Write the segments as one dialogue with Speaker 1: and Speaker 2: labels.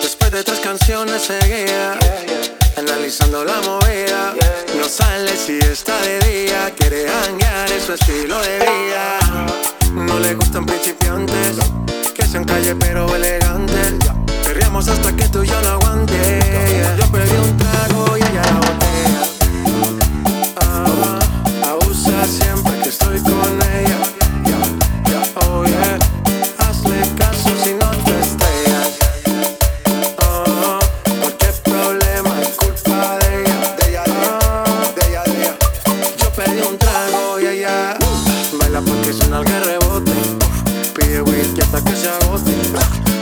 Speaker 1: Después de tres canciones seguía, analizando la movida. No sale si está de día, quiere hangar, es su estilo de vida. Trago y ella baila porque suena que rebote. Pide whisky hasta que se agote.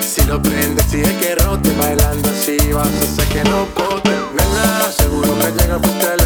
Speaker 1: Si lo prende, sigue que rote. Bailando así vas a hacer que no bote. Nena, seguro que llega la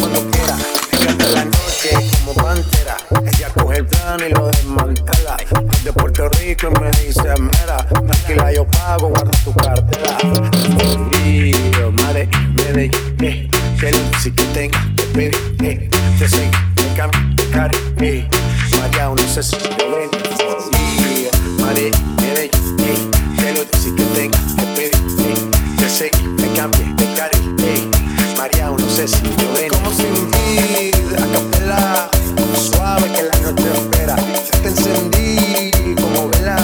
Speaker 1: Cuando quiera. Fíjate la noche como pantera. Ella coge el plano y lo desmantela. Es de Puerto Rico y me dice, mira, tranquila yo pago, guarda tu cartera. Río, madre, Medellín, eh. Sí que tenga que pedir, eh. Te seguí, me cambio de cari, eh. María, no sé si te ven. Madre, Medellín, eh. Sí que tenga que pedir, eh. Te seguí, me cambio de cari, eh. María, no sé si te ven. Como sin vida, capela. Suave que la noche espera. Ya te encendí como vela.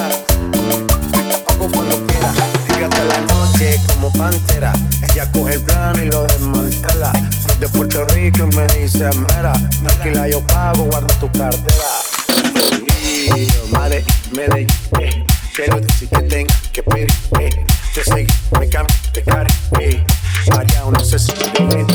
Speaker 1: Te apago cuando quiera. Fíjate la noche como pantera. Ella coge el plano y lo desmantela. Soy de Puerto Rico y me dice, mira, tranquila yo pago, guarda tu cartera. Madre, Medellín, eh. Que lo que tenga que pedir, eh. Te seguí, me cambio de cara, eh. María, no sé si te ven.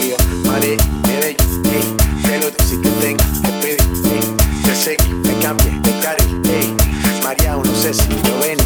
Speaker 1: Río, madre, Medellín, eh. Que lo dice que tenga que pedir, eh. Te seguí, me cambio de cara, eh. María, no sé si te ven.